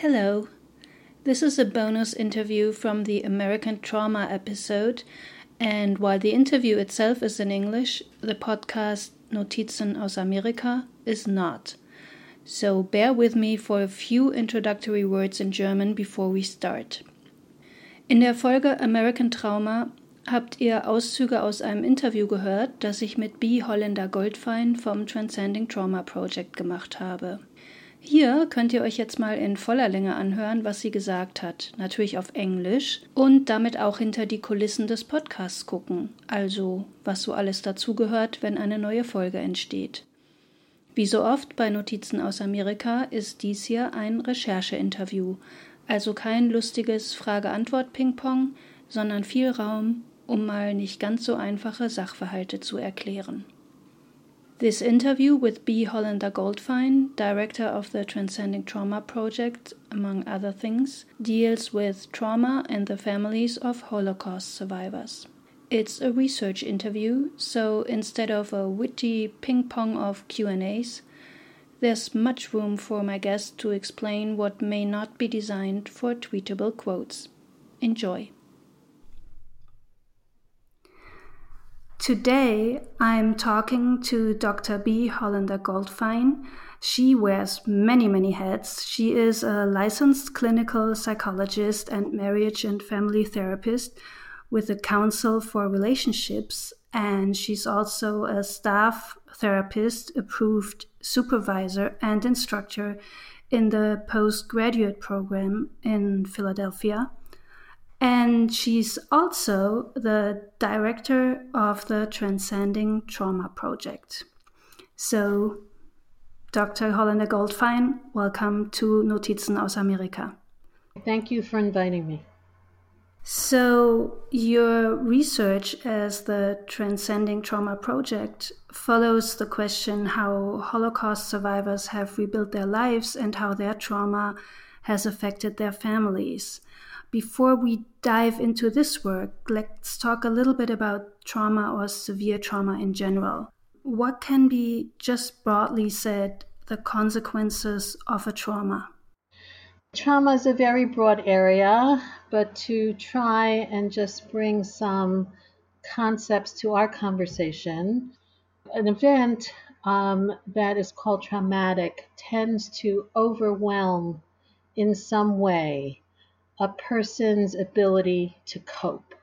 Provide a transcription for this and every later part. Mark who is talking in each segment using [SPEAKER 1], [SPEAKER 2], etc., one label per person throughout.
[SPEAKER 1] Hello. This is a bonus interview from the American Trauma episode, and while the interview itself is in English, the podcast Notizen aus Amerika is not. So bear with me for a few introductory words in German before we start. In der Folge American Trauma habt ihr Auszüge aus einem Interview gehört, das ich mit B. Hollander Goldfein vom Transcending Trauma Project gemacht habe. Hier könnt ihr euch jetzt mal in voller Länge anhören, was sie gesagt hat, natürlich auf Englisch und damit auch hinter die Kulissen des Podcasts gucken, also was so alles dazugehört, wenn eine neue Folge entsteht. Wie so oft bei Notizen aus Amerika ist dies hier ein Rechercheinterview, also kein lustiges Frage-Antwort-Ping-Pong, sondern viel Raum, um mal nicht ganz so einfache Sachverhalte zu erklären. This interview with B. Hollander Goldfein, director of the Transcending Trauma Project, among other things, deals with trauma and the families of Holocaust survivors. It's a research interview, so instead of a witty ping-pong of Q&As, there's much room for my guest to explain what may not be designed for tweetable quotes. Enjoy. Today, I'm talking to Dr. B. Hollander Goldfein. She wears many, many hats. She is a licensed clinical psychologist and marriage and family therapist with the Council for Relationships, and she's also a staff therapist, approved supervisor, and instructor in the postgraduate program in Philadelphia. And she's also the director of the Transcending Trauma Project. So, Dr. Hollander Goldfein, welcome to Notizen aus Amerika.
[SPEAKER 2] Thank you for inviting me.
[SPEAKER 1] So, your research as the Transcending Trauma Project follows the question how Holocaust survivors have rebuilt their lives and how their trauma has affected their families. Before we dive into this work, let's talk a little bit about trauma or severe trauma in general. What can be, just broadly said, the consequences of a trauma?
[SPEAKER 2] Trauma is a very broad area, but to try and just bring some concepts to our conversation, an event um, that is called traumatic tends to overwhelm in some way a person's ability to cope.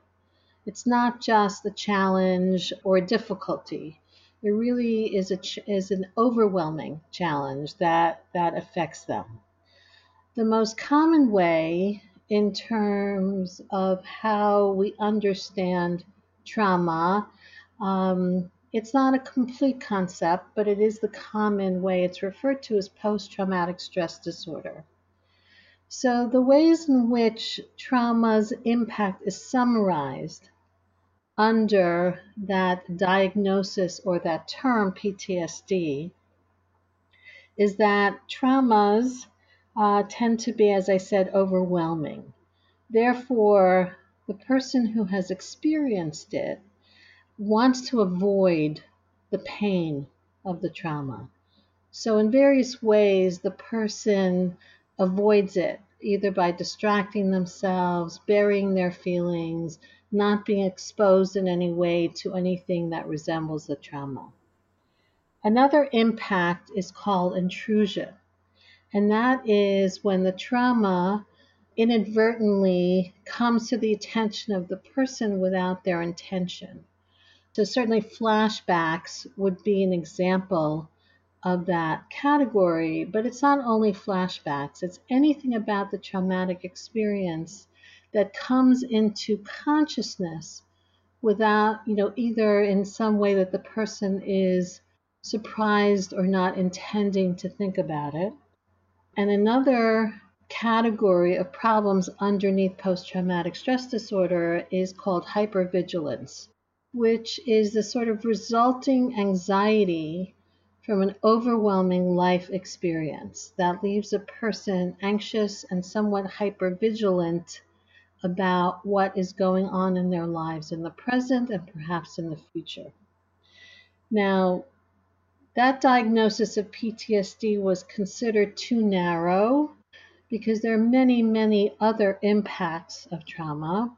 [SPEAKER 2] It's not just a challenge or difficulty. It really is a ch- is an overwhelming challenge that that affects them. The most common way in terms of how we understand trauma, um, it's not a complete concept, but it is the common way it's referred to as post traumatic stress disorder. So, the ways in which trauma's impact is summarized under that diagnosis or that term PTSD is that traumas uh, tend to be, as I said, overwhelming. Therefore, the person who has experienced it wants to avoid the pain of the trauma. So, in various ways, the person avoids it either by distracting themselves, burying their feelings, not being exposed in any way to anything that resembles the trauma. Another impact is called intrusion, and that is when the trauma inadvertently comes to the attention of the person without their intention. So, certainly, flashbacks would be an example of that category, but it's not only flashbacks, it's anything about the traumatic experience that comes into consciousness without, you know, either in some way that the person is surprised or not intending to think about it. And another category of problems underneath post traumatic stress disorder is called hypervigilance, which is the sort of resulting anxiety from an overwhelming life experience that leaves a person anxious and somewhat hypervigilant about what is going on in their lives in the present and perhaps in the future. Now, that diagnosis of PTSD was considered too narrow because there are many, many other impacts of trauma.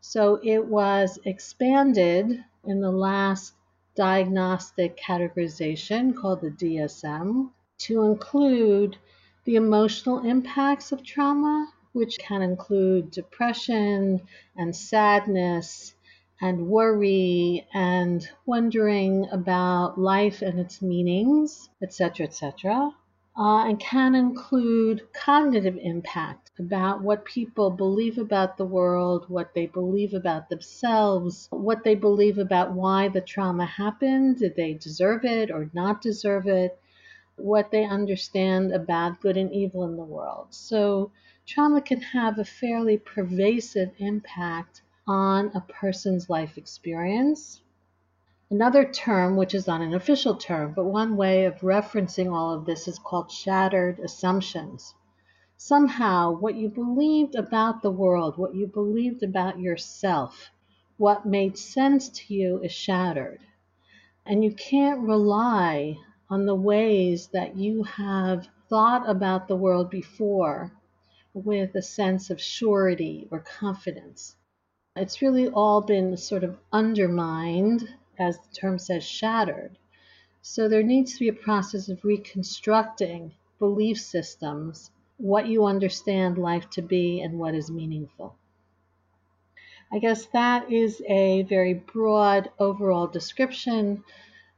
[SPEAKER 2] So it was expanded in the last diagnostic categorization called the DSM to include the emotional impacts of trauma, which can include depression and sadness and worry and wondering about life and its meanings, etc., etc. Uh, and can include cognitive impact about what people believe about the world, what they believe about themselves, what they believe about why the trauma happened, did they deserve it or not deserve it, what they understand about good and evil in the world. So, trauma can have a fairly pervasive impact on a person's life experience. Another term, which is not an official term, but one way of referencing all of this is called shattered assumptions. Somehow, what you believed about the world, what you believed about yourself, what made sense to you is shattered. And you can't rely on the ways that you have thought about the world before with a sense of surety or confidence. It's really all been sort of undermined, as the term says, shattered. So there needs to be a process of reconstructing belief systems, what you understand life to be, and what is meaningful. I guess that is a very broad overall description.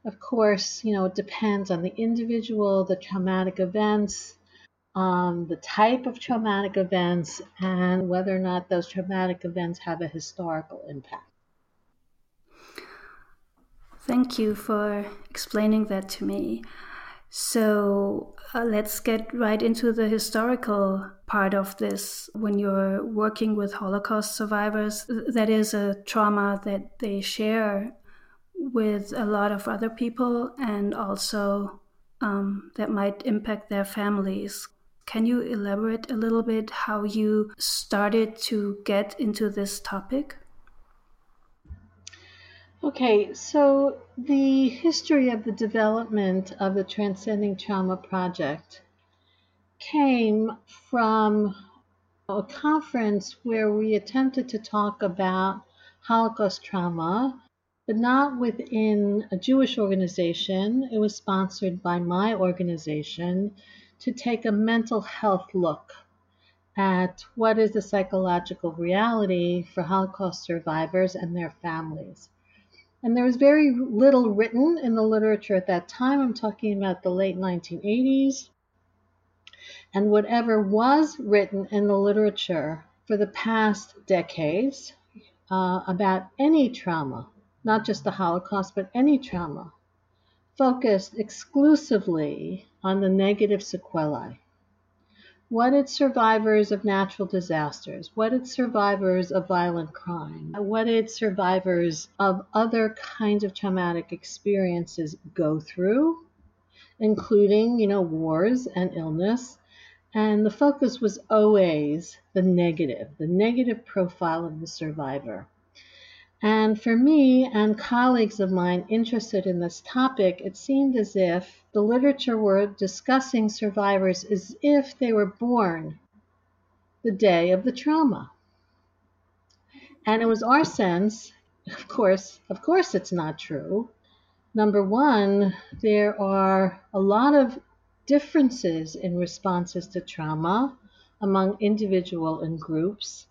[SPEAKER 2] Of course, you know, it depends on the individual, the traumatic events, um, the type of traumatic events and whether or not those traumatic events have a historical impact.
[SPEAKER 1] Thank you for explaining that to me. So uh, let's get right into the historical part of this. When you're working with Holocaust survivors, that is a trauma that they share with a lot of other people and also um, that might impact their families. Can you elaborate a little bit how you started to get into this topic?
[SPEAKER 2] Okay, so the history of the development of the Transcending Trauma Project came from a conference where we attempted to talk about Holocaust trauma, but not within a Jewish organization. It was sponsored by my organization to take a mental health look at what is the psychological reality for Holocaust survivors and their families. And there was very little written in the literature at that time. I'm talking about the late 1980s. And whatever was written in the literature for the past decades uh, about any trauma, not just the Holocaust, but any trauma, focused exclusively on the negative sequelae. What did survivors of natural disasters, what did survivors of violent crime, what did survivors of other kinds of traumatic experiences go through, including, you know, wars and illness. And the focus was always the negative, the negative profile of the survivor. And for me and colleagues of mine interested in this topic, it seemed as if the literature were discussing survivors as if they were born the day of the trauma. And it was our sense, of course, of course it's not true. Number one, there are a lot of differences in responses to trauma among individual and groups.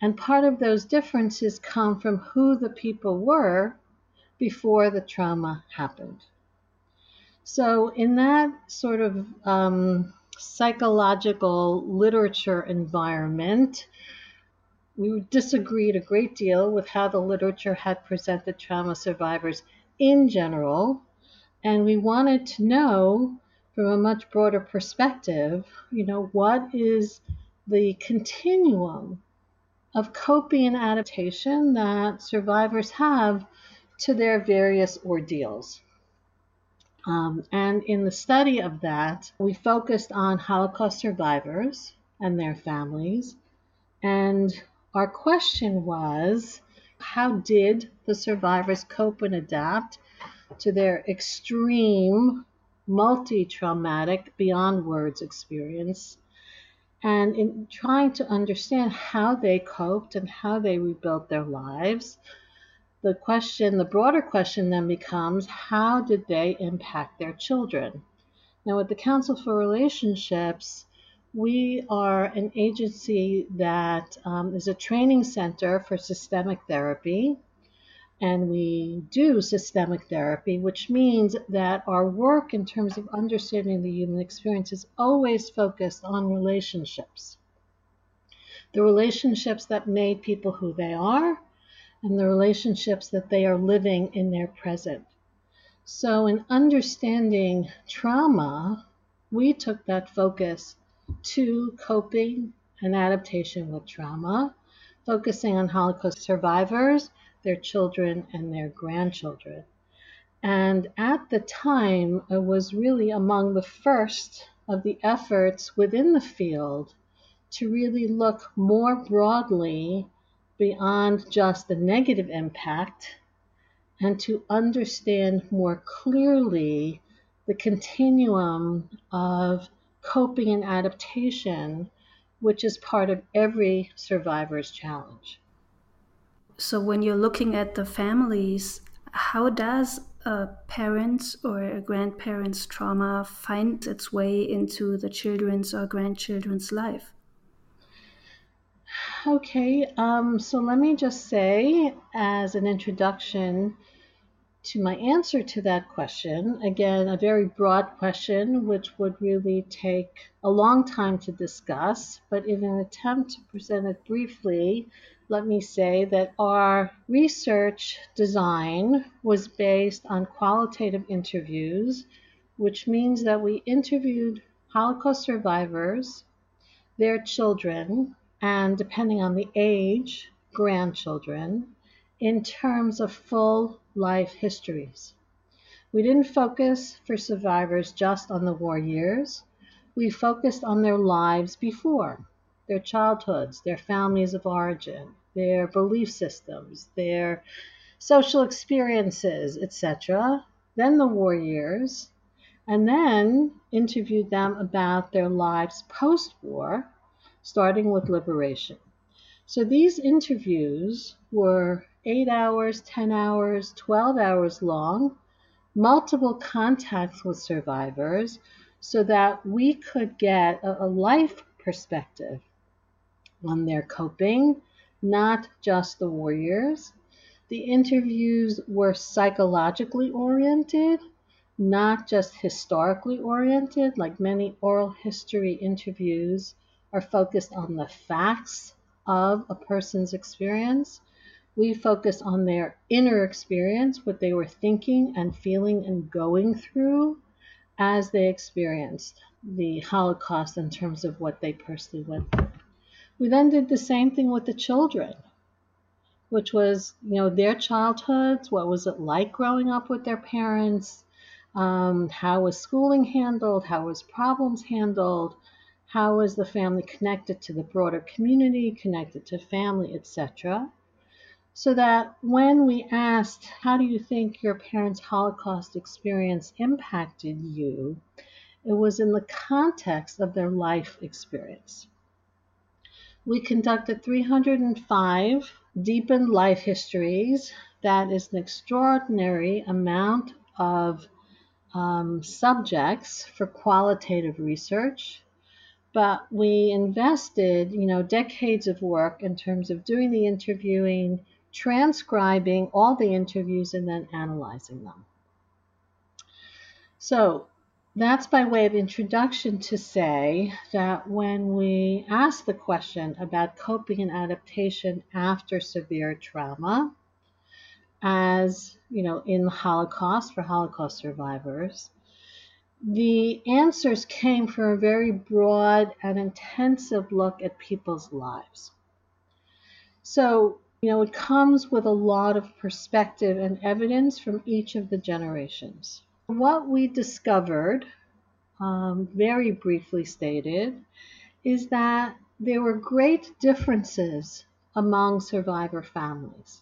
[SPEAKER 2] And part of those differences come from who the people were before the trauma happened. So, in that sort of um, psychological literature environment, we disagreed a great deal with how the literature had presented trauma survivors in general. And we wanted to know from a much broader perspective, you know, what is the continuum of coping and adaptation that survivors have to their various ordeals. Um, and in the study of that, we focused on Holocaust survivors and their families. And our question was how did the survivors cope and adapt to their extreme, multi traumatic, beyond words experience? And in trying to understand how they coped and how they rebuilt their lives, the question, the broader question then becomes how did they impact their children? Now, at the Council for Relationships, we are an agency that um, is a training center for systemic therapy. And we do systemic therapy, which means that our work in terms of understanding the human experience is always focused on relationships. The relationships that made people who they are, and the relationships that they are living in their present. So, in understanding trauma, we took that focus to coping and adaptation with trauma, focusing on Holocaust survivors, their children, and their grandchildren. And at the time, it was really among the first of the efforts within the field to really look more broadly beyond just the negative impact and to understand more clearly the continuum of coping and adaptation, which is part of every survivor's challenge.
[SPEAKER 1] So, when you're looking at the families, how does a parent's or a grandparent's trauma find its way into the children's or grandchildren's life?
[SPEAKER 2] Okay, um, so let me just say, as an introduction to my answer to that question, again, a very broad question, which would really take a long time to discuss, but in an attempt to present it briefly, let me say that our research design was based on qualitative interviews, which means that we interviewed Holocaust survivors, their children, and depending on the age, grandchildren, in terms of full life histories. We didn't focus for survivors just on the war years. We focused on their lives before, their childhoods, their families of origin, their belief systems, their social experiences, etc. Then the war years, and then interviewed them about their lives post war starting with liberation. So these interviews were eight hours, 10 hours, 12 hours long, multiple contacts with survivors so that we could get a, a life perspective on their coping, not just the warriors. The interviews were psychologically oriented, not just historically oriented, like many oral history interviews are focused on the facts of a person's experience. We focus on their inner experience, what they were thinking and feeling and going through as they experienced the Holocaust in terms of what they personally went through. We then did the same thing with the children, which was, you know, their childhoods, what was it like growing up with their parents, um, how was schooling handled, how was problems handled, How was the family connected to the broader community, connected to family, etc. So that when we asked, How do you think your parents' Holocaust experience impacted you? it was in the context of their life experience. We conducted 305 deepened life histories. That is an extraordinary amount of um, subjects for qualitative research but we invested, you know, decades of work in terms of doing the interviewing, transcribing all the interviews, and then analyzing them. So that's by way of introduction to say that when we ask the question about coping and adaptation after severe trauma, as you know, in the Holocaust for Holocaust survivors, the answers came from a very broad and intensive look at people's lives. So, you know, it comes with a lot of perspective and evidence from each of the generations. What we discovered, um, very briefly stated, is that there were great differences among survivor families,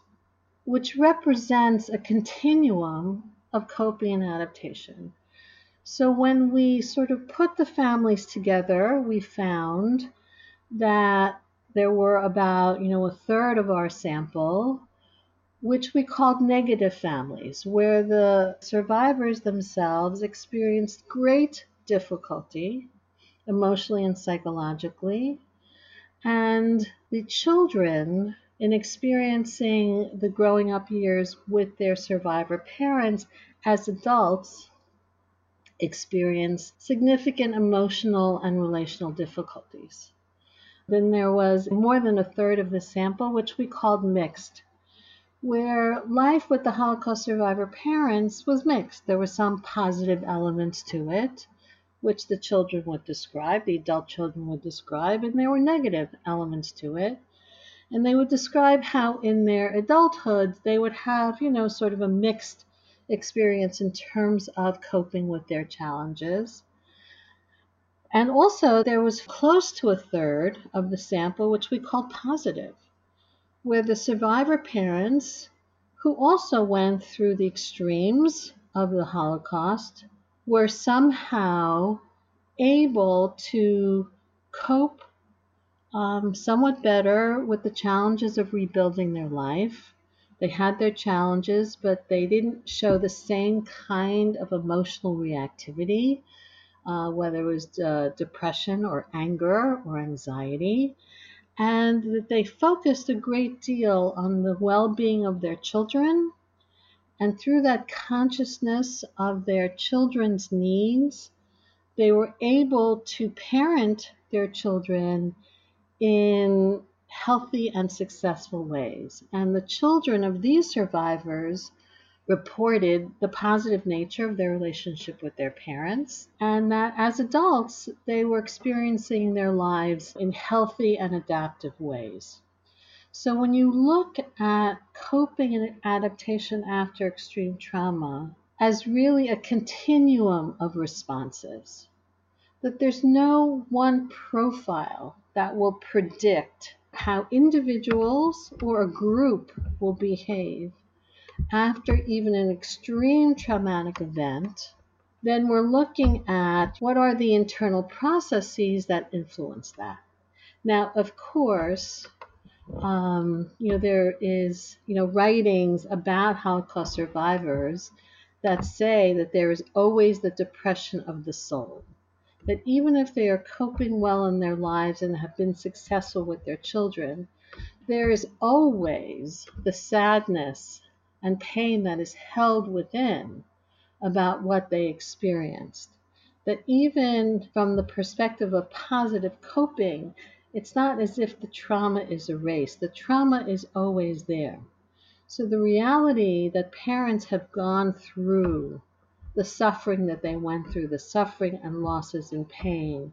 [SPEAKER 2] which represents a continuum of coping and adaptation. So when we sort of put the families together, we found that there were about, you know, a third of our sample which we called negative families, where the survivors themselves experienced great difficulty emotionally and psychologically, and the children, in experiencing the growing up years with their survivor parents as adults, experience significant emotional and relational difficulties. Then there was more than a third of the sample, which we called mixed, where life with the Holocaust survivor parents was mixed. There were some positive elements to it, which the children would describe, the adult children would describe, and there were negative elements to it. And they would describe how in their adulthood they would have, you know, sort of a mixed experience in terms of coping with their challenges. And also, there was close to a third of the sample, which we called positive, where the survivor parents, who also went through the extremes of the Holocaust, were somehow able to cope um, somewhat better with the challenges of rebuilding their life. They had their challenges, but they didn't show the same kind of emotional reactivity, uh, whether it was uh, depression or anger or anxiety, and that they focused a great deal on the well being of their children and through that consciousness of their children's needs, they were able to parent their children in healthy and successful ways. And the children of these survivors reported the positive nature of their relationship with their parents, and that as adults, they were experiencing their lives in healthy and adaptive ways. So when you look at coping and adaptation after extreme trauma as really a continuum of responses, that there's no one profile that will predict how individuals or a group will behave after even an extreme traumatic event, then we're looking at what are the internal processes that influence that. Now, of course, um, you know, there is, you know, writings about Holocaust survivors that say that there is always the depression of the soul. That even if they are coping well in their lives and have been successful with their children, there is always the sadness and pain that is held within about what they experienced. That even from the perspective of positive coping, it's not as if the trauma is erased. The trauma is always there. So the reality that parents have gone through the suffering that they went through, the suffering and losses and pain,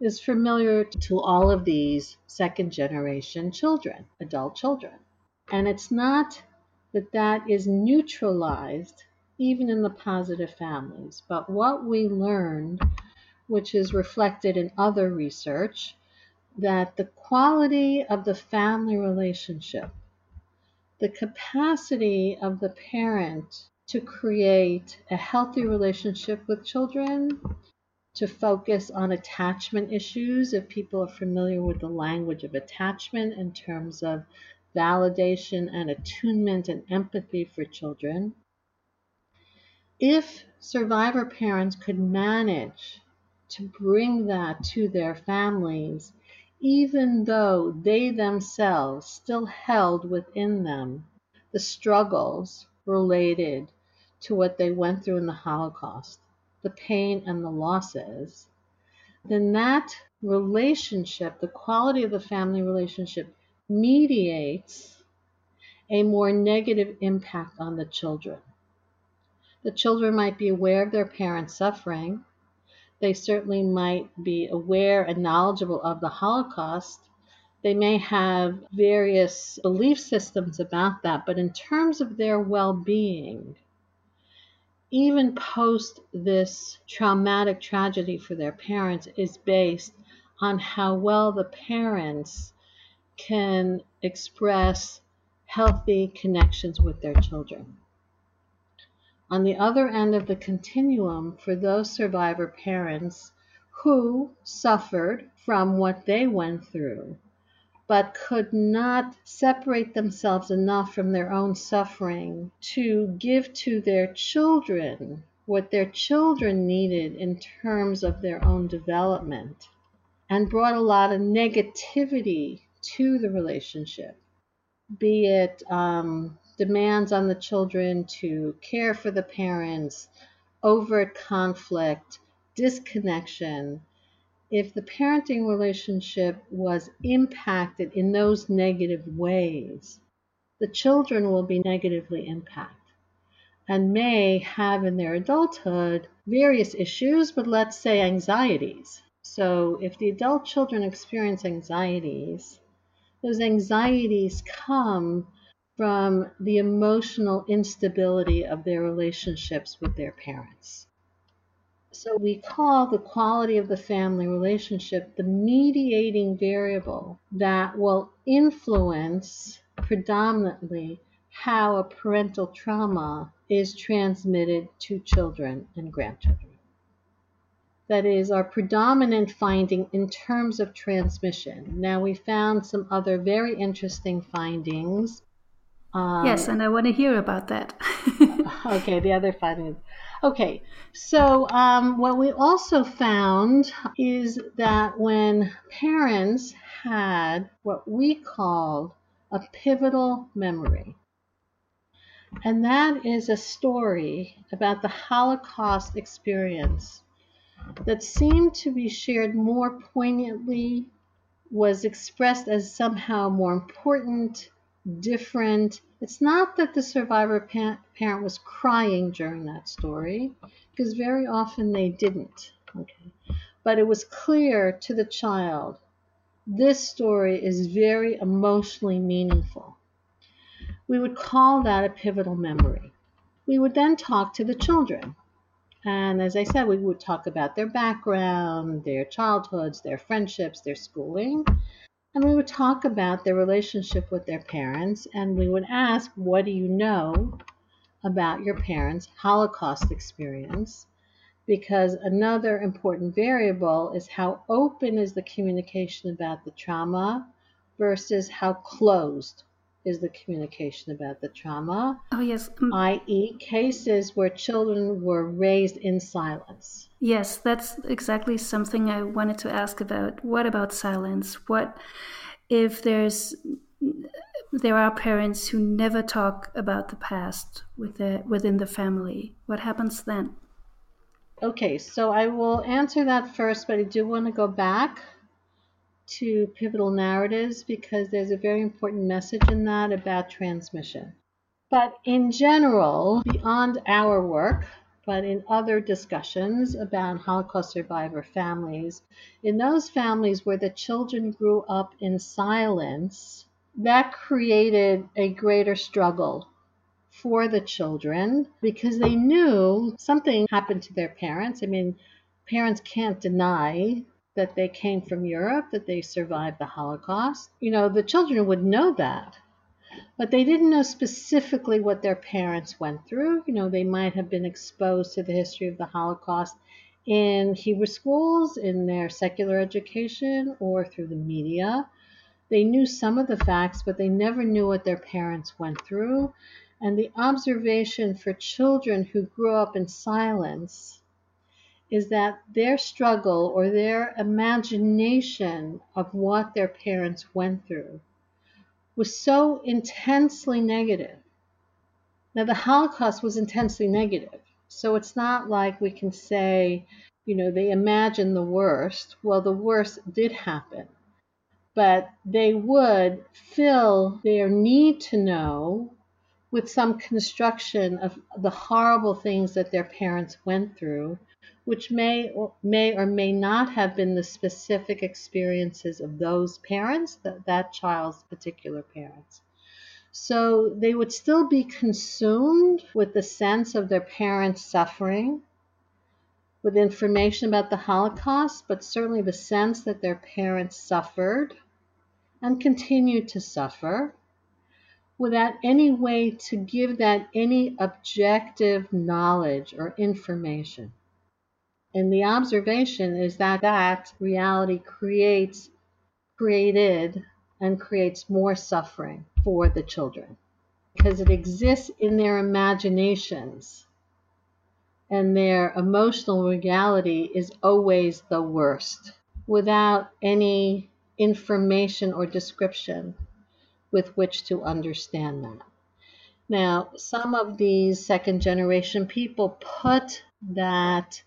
[SPEAKER 2] is familiar to all of these second generation children, adult children. And it's not that that is neutralized even in the positive families. But what we learned, which is reflected in other research, that the quality of the family relationship, the capacity of the parent to create a healthy relationship with children, to focus on attachment issues, if people are familiar with the language of attachment in terms of validation and attunement and empathy for children. If survivor parents could manage to bring that to their families, even though they themselves still held within them the struggles related to what they went through in the Holocaust, the pain and the losses, then that relationship, the quality of the family relationship, mediates a more negative impact on the children. The children might be aware of their parents' suffering, they certainly might be aware and knowledgeable of the Holocaust. They may have various belief systems about that, but in terms of their well being, even post this traumatic tragedy for their parents, is based on how well the parents can express healthy connections with their children. On the other end of the continuum, for those survivor parents who suffered from what they went through, but could not separate themselves enough from their own suffering to give to their children what their children needed in terms of their own development and brought a lot of negativity to the relationship, be it um, demands on the children to care for the parents, overt conflict, disconnection. If the parenting relationship was impacted in those negative ways, the children will be negatively impacted and may have in their adulthood various issues, but let's say anxieties. So, if the adult children experience anxieties, those anxieties come from the emotional instability of their relationships with their parents. So we call the quality of the family relationship the mediating variable that will influence predominantly how a parental trauma is transmitted to children and grandchildren. That is our predominant finding in terms of transmission. Now, we found some other very interesting findings
[SPEAKER 1] um, yes, and I want to hear about that.
[SPEAKER 2] okay, the other findings. Okay, so um, what we also found is that when parents had what we called a pivotal memory, and that is a story about the Holocaust experience that seemed to be shared more poignantly, was expressed as somehow more important, different. It's not that the survivor parent was crying during that story, because very often they didn't. Okay. But it was clear to the child this story is very emotionally meaningful. We would call that a pivotal memory. We would then talk to the children. And as I said, we would talk about their background, their childhoods, their friendships, their schooling. And we would talk about their relationship with their parents, and we would ask, What do you know about your parents' Holocaust experience? Because another important variable is how open is the communication about the trauma versus how closed is the communication about the trauma.
[SPEAKER 1] Oh, yes.
[SPEAKER 2] I.e., cases where children were raised in silence.
[SPEAKER 1] Yes, that's exactly something I wanted to ask about. What about silence? What if there's there are parents who never talk about the past with the, within the family? What happens then?
[SPEAKER 2] Okay, so I will answer that first, but I do want to go back to pivotal narratives because there's a very important message in that about transmission. But in general, beyond our work, but in other discussions about Holocaust survivor families, in those families where the children grew up in silence, that created a greater struggle for the children because they knew something happened to their parents. I mean, parents can't deny that they came from Europe, that they survived the Holocaust. You know, the children would know that but they didn't know specifically what their parents went through. You know, they might have been exposed to the history of the Holocaust in Hebrew schools, in their secular education, or through the media. They knew some of the facts, but they never knew what their parents went through. And the observation for children who grew up in silence is that their struggle or their imagination of what their parents went through was so intensely negative. Now, the Holocaust was intensely negative. So it's not like we can say, you know, they imagine the worst. Well, the worst did happen. But they would fill their need to know with some construction of the horrible things that their parents went through which may or may or may not have been the specific experiences of those parents, that, that child's particular parents. So they would still be consumed with the sense of their parents' suffering, with information about the Holocaust, but certainly the sense that their parents suffered and continue to suffer without any way to give that any objective knowledge or information. And the observation is that that reality creates, created, and creates more suffering for the children. Because it exists in their imaginations. And their emotional reality is always the worst. Without any information or description with which to understand that. Now, some of these second generation people put that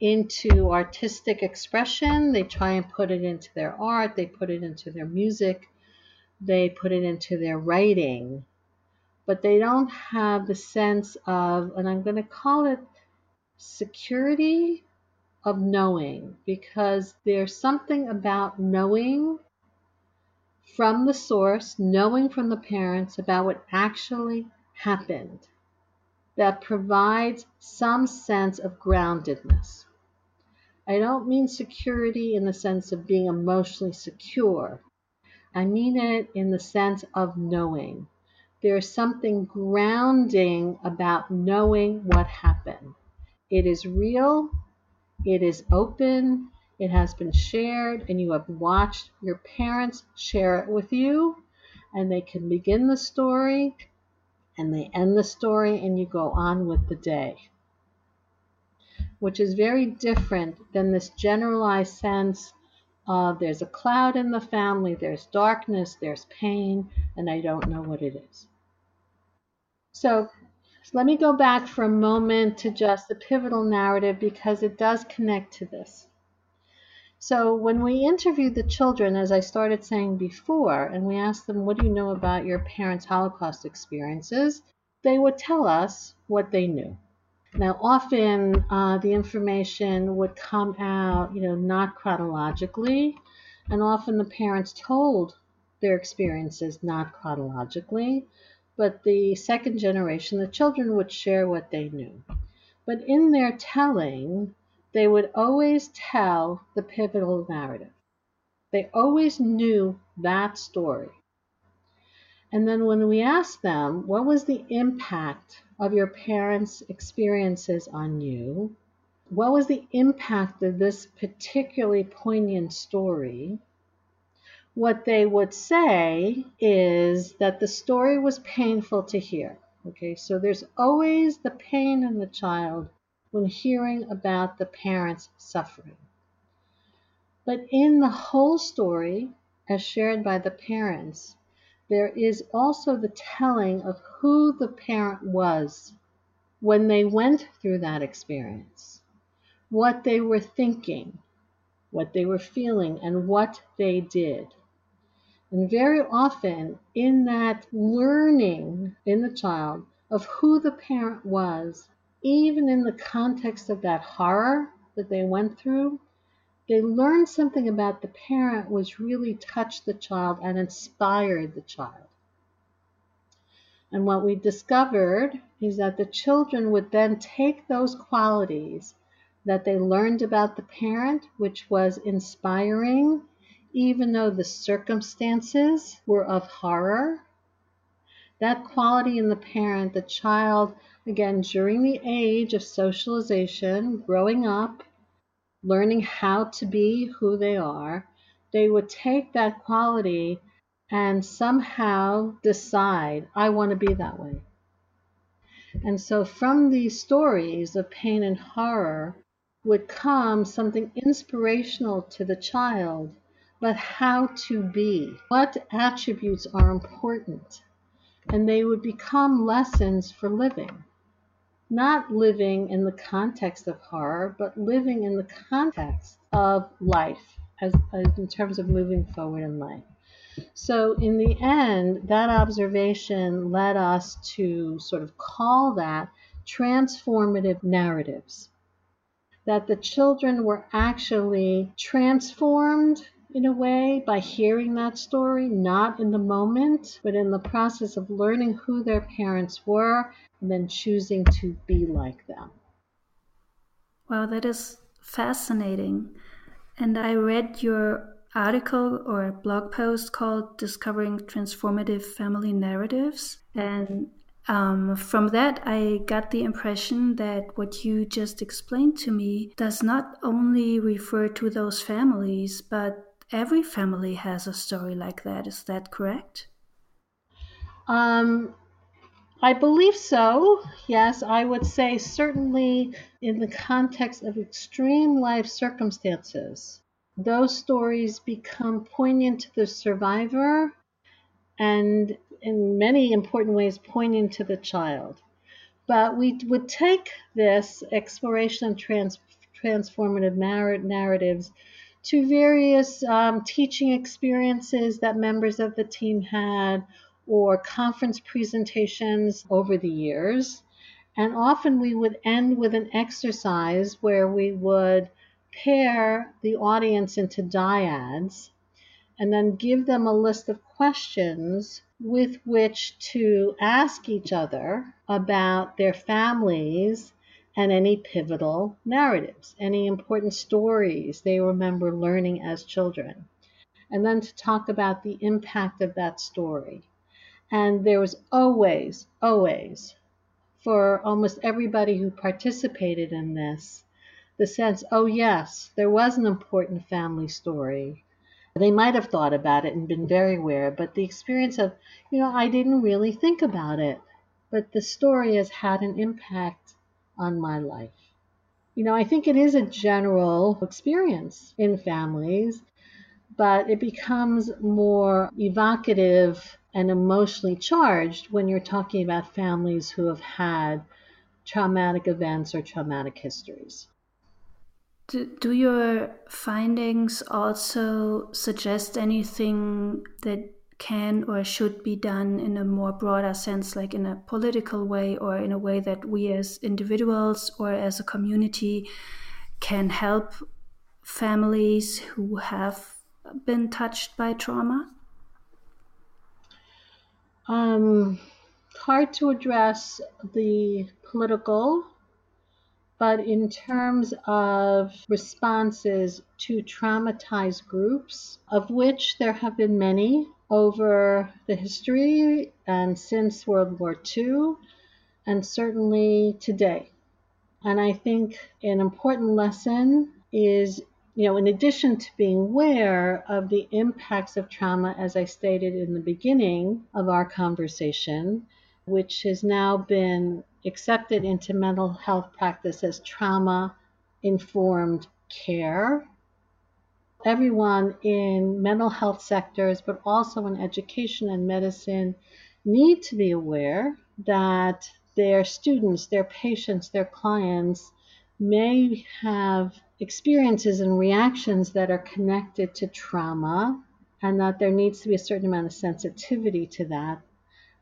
[SPEAKER 2] into artistic expression. They try and put it into their art, they put it into their music, they put it into their writing. But they don't have the sense of, and I'm going to call it security of knowing, because there's something about knowing from the source, knowing from the parents about what actually happened that provides some sense of groundedness. I don't mean security in the sense of being emotionally secure. I mean it in the sense of knowing. There's something grounding about knowing what happened. It is real, it is open, it has been shared, and you have watched your parents share it with you, and they can begin the story and they end the story, and you go on with the day which is very different than this generalized sense of there's a cloud in the family, there's darkness, there's pain, and I don't know what it is. So let me go back for a moment to just the pivotal narrative because it does connect to this. So when we interviewed the children, as I started saying before, and we asked them, What do you know about your parents' Holocaust experiences? They would tell us what they knew. Now, often uh, the information would come out, you know, not chronologically, and often the parents told their experiences not chronologically, but the second generation, the children would share what they knew. But in their telling, they would always tell the pivotal narrative. They always knew that story. And then when we asked them, what was the impact of your parents' experiences on you? What was the impact of this particularly poignant story? What they would say is that the story was painful to hear. Okay, so there's always the pain in the child when hearing about the parents' suffering. But in the whole story, as shared by the parents, there is also the telling of who the parent was when they went through that experience, what they were thinking, what they were feeling, and what they did. And very often, in that learning in the child of who the parent was, even in the context of that horror that they went through, they learned something about the parent which really touched the child and inspired the child. And what we discovered is that the children would then take those qualities that they learned about the parent, which was inspiring, even though the circumstances were of horror. That quality in the parent, the child, again, during the age of socialization, growing up, learning how to be who they are, they would take that quality and somehow decide, I want to be that way. And so from these stories of pain and horror would come something inspirational to the child, but how to be, what attributes are important. And they would become lessons for living not living in the context of horror, but living in the context of life, as, as, in terms of moving forward in life. So, in the end, that observation led us to sort of call that transformative narratives. That the children were actually transformed in a way by hearing that story, not in the moment, but in the process of learning who their parents were and then choosing to be like them.
[SPEAKER 1] Wow, that is fascinating. And I read your article or blog post called Discovering Transformative Family Narratives. And Um, from that, I got the impression that what you just explained to me does not only refer to those families, but every family has a story like that. Is that correct?
[SPEAKER 2] Um, I believe so. Yes, I would say certainly in the context of extreme life circumstances, those stories become poignant to the survivor and in many important ways pointing to the child. But we would take this exploration of trans, transformative narratives to various um, teaching experiences that members of the team had or conference presentations over the years. And often we would end with an exercise where we would pair the audience into dyads and then give them a list of questions with which to ask each other about their families and any pivotal narratives, any important stories they remember learning as children, and then to talk about the impact of that story. And there was always, always, for almost everybody who participated in this, the sense, oh, yes, there was an important family story. They might have thought about it and been very aware, but the experience of, you know, I didn't really think about it, but the story has had an impact on my life. You know, I think it is a general experience in families, but it becomes more evocative and emotionally charged when you're talking about families who have had traumatic events or traumatic histories.
[SPEAKER 1] Do, do your findings also suggest anything that can or should be done in a more broader sense, like in a political way or in a way that we as individuals or as a community can help families who have been touched by trauma?
[SPEAKER 2] Um, hard to address the political but in terms of responses to traumatized groups, of which there have been many over the history and since World War II, and certainly today. And I think an important lesson is, you know, in addition to being aware of the impacts of trauma, as I stated in the beginning of our conversation, which has now been accepted into mental health practice as trauma informed care. Everyone in mental health sectors, but also in education and medicine, need to be aware that their students, their patients, their clients may have experiences and reactions that are connected to trauma, and that there needs to be a certain amount of sensitivity to that.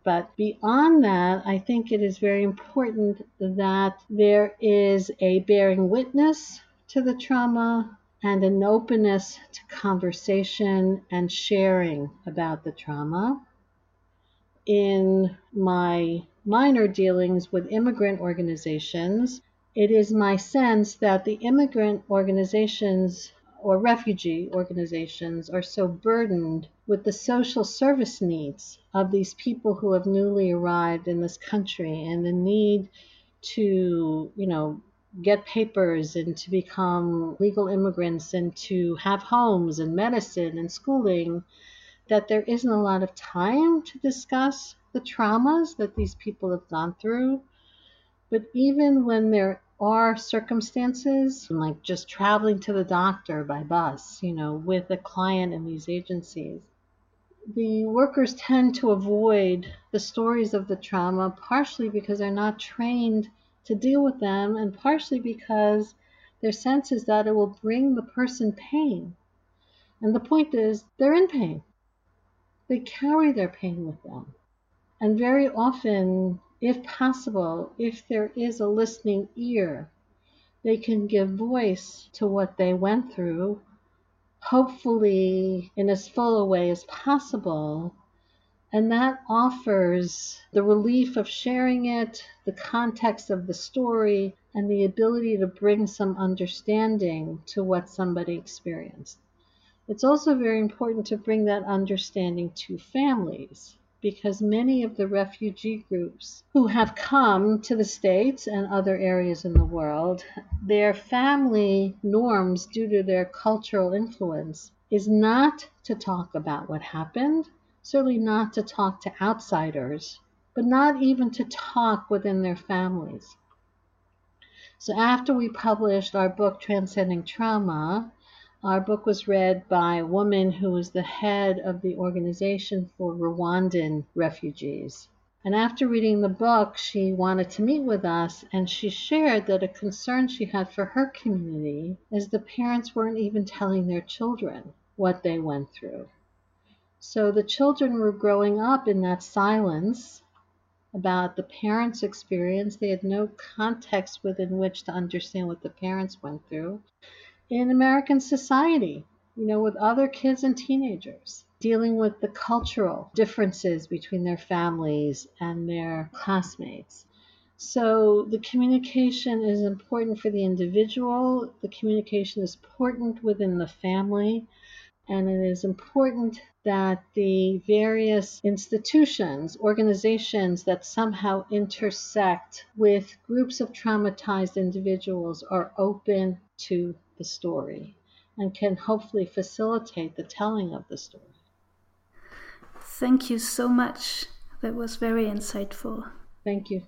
[SPEAKER 2] But beyond that, I think it is very important that there is a bearing witness to the trauma and an openness to conversation and sharing about the trauma. In my minor dealings with immigrant organizations, it is my sense that the immigrant organizations or refugee organizations are so burdened with the social service needs of these people who have newly arrived in this country and the need to, you know, get papers and to become legal immigrants and to have homes and medicine and schooling that there isn't a lot of time to discuss the traumas that these people have gone through. But even when there are circumstances like just traveling to the doctor by bus, you know, with a client in these agencies. The workers tend to avoid the stories of the trauma, partially because they're not trained to deal with them, and partially because their sense is that it will bring the person pain. And the point is, they're in pain. They carry their pain with them. And very often if possible, if there is a listening ear, they can give voice to what they went through, hopefully in as full a way as possible. And that offers the relief of sharing it, the context of the story, and the ability to bring some understanding to what somebody experienced. It's also very important to bring that understanding to families because many of the refugee groups who have come to the States and other areas in the world, their family norms due to their cultural influence is not to talk about what happened, certainly not to talk to outsiders, but not even to talk within their families. So after we published our book, Transcending Trauma, our book was read by a woman who was the head of the organization for Rwandan refugees. And after reading the book, she wanted to meet with us, and she shared that a concern she had for her community is the parents weren't even telling their children what they went through. So the children were growing up in that silence about the parents' experience. They had no context within which to understand what the parents went through in American society, you know, with other kids and teenagers, dealing with the cultural differences between their families and their classmates. So the communication is important for the individual, the communication is important within the family, and it is important that the various institutions, organizations that somehow intersect with groups of traumatized individuals are open to the story and can hopefully facilitate the telling of the story.
[SPEAKER 1] Thank you so much. That was very insightful.
[SPEAKER 2] Thank you.